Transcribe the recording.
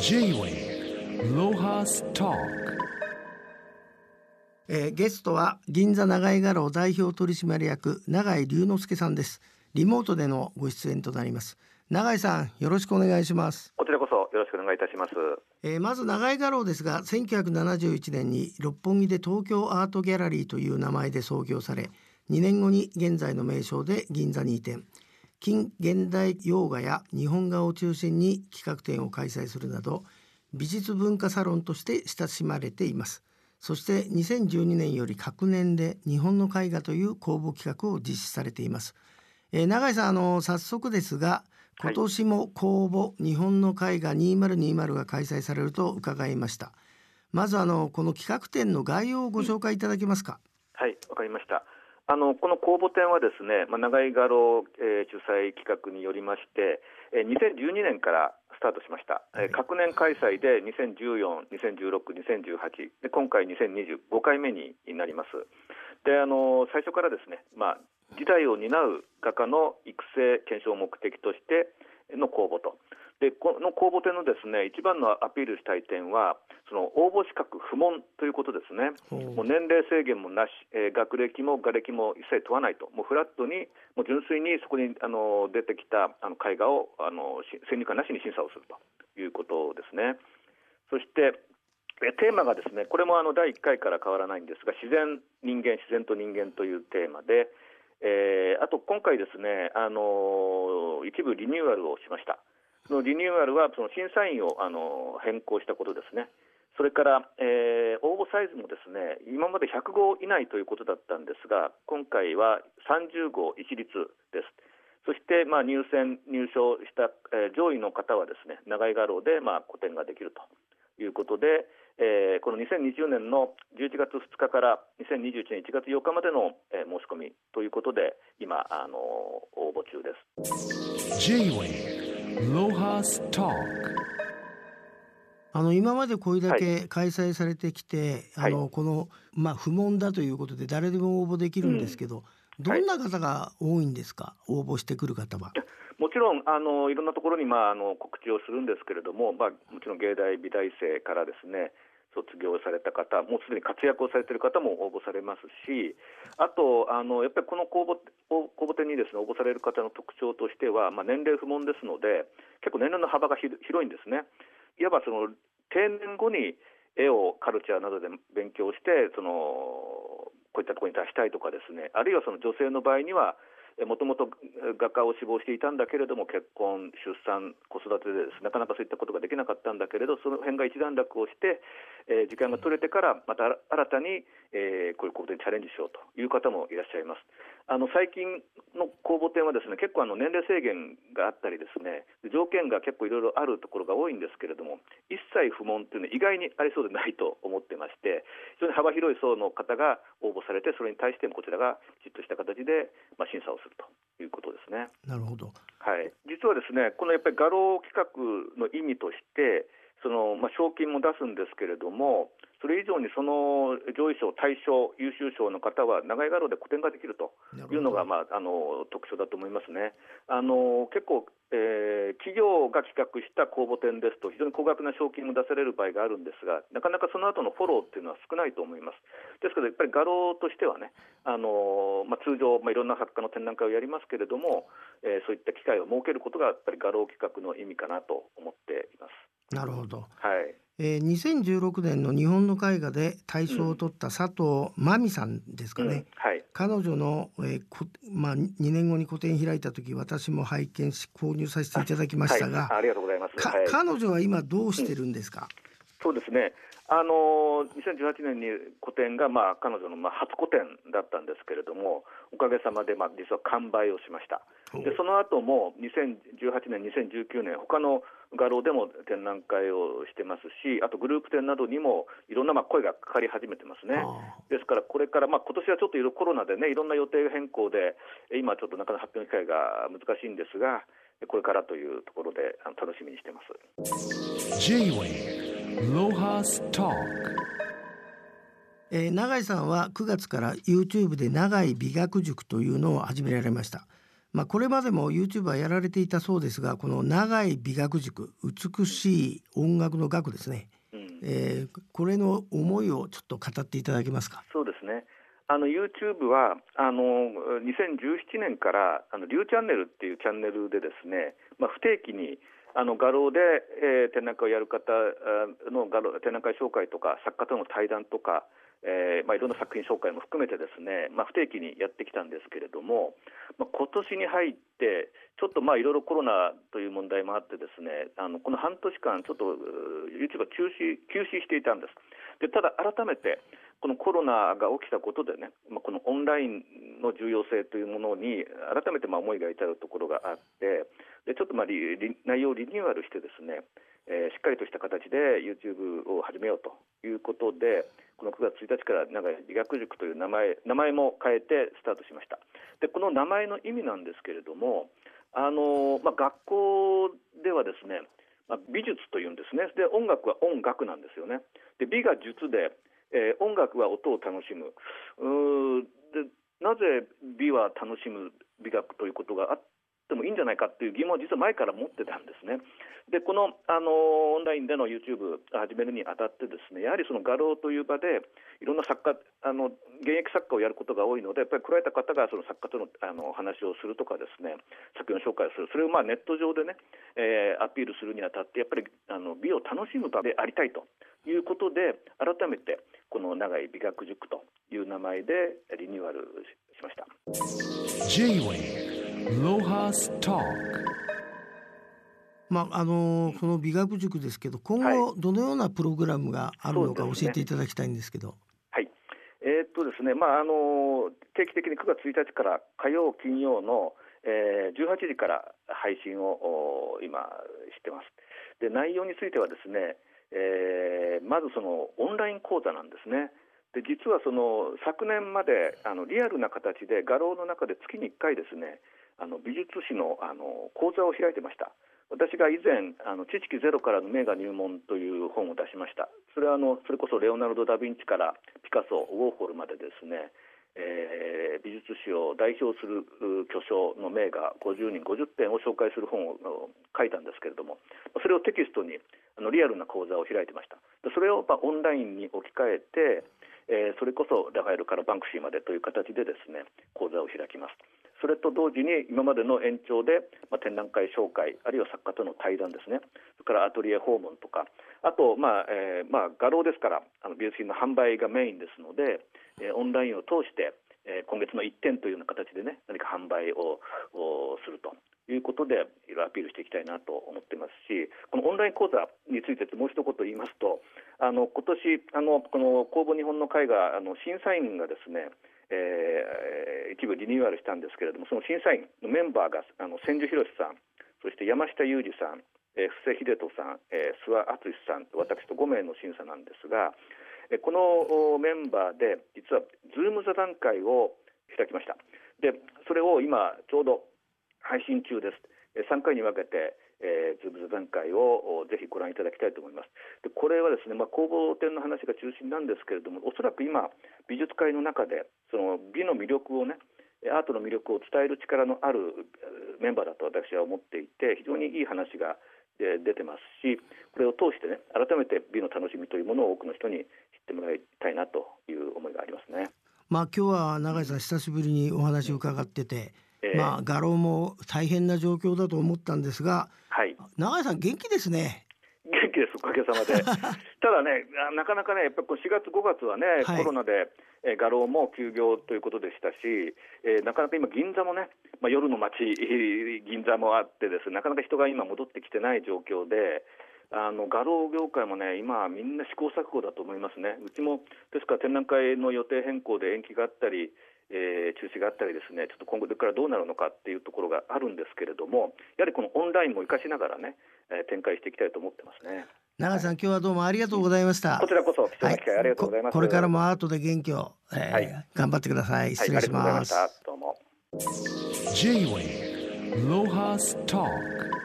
J-Way ロハスタえーゲストは銀座長井画廊代表取締役永井龍之介さんです。リモートでのご出演となります。永井さんよろしくお願いします、こちらこそよろしくお願いいたします。えーまず長井画廊ですが1971年に六本木で東京アートギャラリーという名前で創業され2年後に現在の名称で銀座に移転近現代洋画や日本画を中心に企画展を開催するなど美術文化サロンとして親しまれています。そして2012年より各年で日本の絵画という公募企画を実施されています、えー永井さんあの早速ですが今年も公募、日本の絵画2020が開催されると伺いました。まずあのこの企画展の概要をご紹介いただけますか、はい、わかりました。あのこの公募展はですね、まあ、長井画廊、えー主催企画によりまして、えー2012年からスタートしました。えー各年開催で2014、2016、2018で今回2025回目になります。で、あの最初からですね、まあ時代を担う画家の育成検証を目的としてのの公募展のですね一番のアピールしたい点はその応募資格不問ということですね。もう年齢制限もなし、えー学歴も画歴も一切問わないと、もうフラットに、もう純粋にそこにあの出てきたあの絵画をあのし先入観なしに審査をするということですね。そしてえテーマがですね、これもあの第1回から変わらないんですが、自然、人間、自然と人間というテーマで、えーあと今回ですね、あの一部リニューアルをしました。のリニューアルはその審査員をあの変更したことですね。それから、えー応募サイズもですね今まで100号以内ということだったんですが今回は30号一律ですそして、まあ、入選入賞した、えー上位の方はですね長井画廊で、まあ、個展ができるということで、えーこの2020年の11月2日から2021年1月8日までの、えー申し込みということで今あの応募中ですあの今までこれだけ開催されてきて、はい。あのこのまあ不問だということで誰でも応募できるんですけど、どんな方が多いんですか、応募してくる方は。もちろんあのいろんなところに、まあ、あの告知をするんですけれども、まあ、もちろん芸大美大生からですね卒業された方、もうすでに活躍をされている方も応募されますし、あとあのやっぱりこの公募公募展にですね応募される方の特徴としては、まあ、年齢不問ですので、結構年齢の幅が広いんですね。いわばその定年後に絵をカルチャーなどで勉強してそのこういったところに出したいとかですねあるいはその女性の場合にはもともと画家を志望していたんだけれども結婚、出産、子育てでなかなかそういったことができなかったんだけれどその辺が一段落をして、えー時間が取れてからまた新たに、えーこういうことにチャレンジしようという方もいらっしゃいます。あの最近の公募展はですね結構あの年齢制限があったりですね条件が結構いろいろあるところが多いんですけれども一切不問というのは意外にありそうでないと思ってまして非常に幅広い層の方が応募されてそれに対してもこちらがきちっとした形で、まあ、審査をするということですね。なるほど。はい、実はですねこのやっぱり画廊企画の意味としてその、まあ、賞金も出すんですけれどもそれ以上にその上位賞、大賞、優秀賞の方は長井画廊で個展ができるというのが、まあ、あの特徴だと思いますね。あの結構、えー企業が企画した公募展ですと非常に高額な賞金も出される場合があるんですがなかなかその後のフォローっていうのは少ないと思います。ですけどやっぱり画廊としてはねあの、まあ、通常、まあ、いろんな作家の展覧会をやりますけれども、えーそういった機会を設けることがやっぱり画廊企画の意味かなと思っています。なるほど。はいえー、2016年の日本の絵画で大賞を取った佐藤真美さんですかね。うんはい彼女の、えーこまあ、2年後に個展開いた時私も拝見し購入させていただきましたが、はい、ありがとうございます。かはい彼女は今どうしてるんですか、そうですね。あの2018年に個展が、まあ、彼女の、まあ、初個展だったんですけれどもおかげさまで、まあ、実は完売をしましたでその後も2018年、2019年他の画廊でも展覧会をしてますしあとグループ展などにもいろんな、まあ、声がかかり始めてますね。あですからこれから、まあ今年はちょっといろいろコロナでねいろんな予定変更でえ今ちょっとなかなか発表の機会が難しいんですがこれからというところであの楽しみにしてます。ロハえー永井さんは9月から YouTube で永井美学塾というのを始められました。まあこれまでも YouTuber やられていたそうですがこの長い美学塾美しい音楽の学ですね、うん。えーこれの思いをちょっと語っていただけますか？そうですね。あの YouTube はあの2017年からあのリューチャンネルっていうチャンネルでですね、まあ、不定期にあの画廊で、えー展覧会をやる方の画廊展覧会紹介とか作家との対談とか、えーまあ、いろんな作品紹介も含めてですね、まあ、不定期にやってきたんですけれども、まあ、今年に入ってちょっとまあいろいろコロナという問題もあってですねあのこの半年間ちょっと YouTube が休止休止していたんです。でただ改めてこのコロナが起きたことでね、まあ、このオンラインの重要性というものに改めてまあ思いが至るところがあってでちょっとまあ内容をリニューアルしてですね、えーしっかりとした形で YouTube を始めようということでこの9月1日から長い美学塾という名前名前も変えてスタートしました。でこの名前の意味なんですけれどもあの、まあ、学校ではですね、まあ、美術というんですね。で音楽は音楽なんですよね。で美が術で、えー音楽は音を楽しむ。うーでなぜ美は楽しむ美学ということがあってもいいんじゃないかっていう疑問を実は前から持ってたんですね。でこの、あのオンラインでの YouTube 始めるにあたってですねやはりその画廊という場でいろんな作家あの現役作家をやることが多いのでやっぱり来られた方がその作家とのあの話をするとかですね作品を紹介するそれをまあネット上でね、えーアピールするにあたってやっぱりあの美を楽しむ場でありたいということで改めてこの長井美学塾という名前でリニューアルしました。まああのこの美学塾ですけど今後どのようなプログラムがあるのか教えていただきたいんですけど。はい、えーっとですね、まああの定期的に9月1日から火曜、金曜の、えー18時から配信をお今してます。で内容についてはですね、えーまずそのオンライン講座なんですね。で実はその昨年まであのリアルな形で画廊の中で月に1回ですねあの美術史のあの講座を開いてました。私が以前あの知識ゼロからの名画入門という本を出しました。それはあのそれこそレオナルド・ダ・ヴィンチからピカソウォーホルまでですね、えー美術史を代表する巨匠の名画50人50点を紹介する本を書いたんですけれどもそれをテキストにあのリアルな講座を開いてました。それをまあオンラインに置き換えてえーそれこそラファエルからバンクシーまでという形でですね講座を開きます。それと同時に今までの延長で、まあ、展覧会紹介あるいは作家との対談ですね。それからアトリエ訪問とか。あと、まあえーまあ、画廊ですからあの美術品の販売がメインですので、えーオンラインを通して、えー今月の1点というような形でね何か販売をおするということでいろいろアピールしていきたいなと思ってますしこのオンライン講座についてもう一言言いますとあの今年あのこの公募日本の会があの審査員がですねえー一部リニューアルしたんですけれどもその審査員のメンバーがあの千住博さんそして山下裕二さん、えー布施秀人さん、えー諏訪敦さんと私と5名の審査なんですが、えーこのメンバーで実はZoom 座談会を開きました。でそれを今ちょうど配信中です。えー3回に分けて、えー、 Zoom 座談会をおぜひご覧いただきたいと思いますでこれはですね、まあ、公募展の話が中心なんですけれどもおそらく今美術界の中でその美の魅力をねえーアートの魅力を伝える力のあるえーメンバーだと私は思っていて非常にいい話がえー出てますしこれを通してね改めて美の楽しみというものを多くの人に知ってもらいたいなという思いがありますね。まあ今日は永井さん久しぶりにお話を伺ってて、えーまあ画廊も大変な状況だと思ったんですがはい永井さん元気ですね。元気です、おかげさまで。ただね、あなかなかね、やっぱりこう4月、5月はね、はいコロナで、えー画廊も休業ということでしたし、えーなかなか今、銀座もね、まあ、夜の街、銀座もあってですね、なかなか人が今、戻ってきてない状況で、あの画廊業界もね、今、みんな試行錯誤だと思いますね。うちも、ですから展覧会の予定変更で延期があったり、えー中止があったりですね、ちょっと今後これからどうなるのかっていうところがあるんですけれども、やはりこのオンラインも活かしながらね、えー展開していきたいと思ってますね。永井さん今日はどうもありがとうございました。こちらこそ貴重な機会ありがとうございます。ここれからもアートで元気を、えーはい頑張ってください。失礼しはい、ありがとうございま。ますした。どうも。J-Way Lohas Talk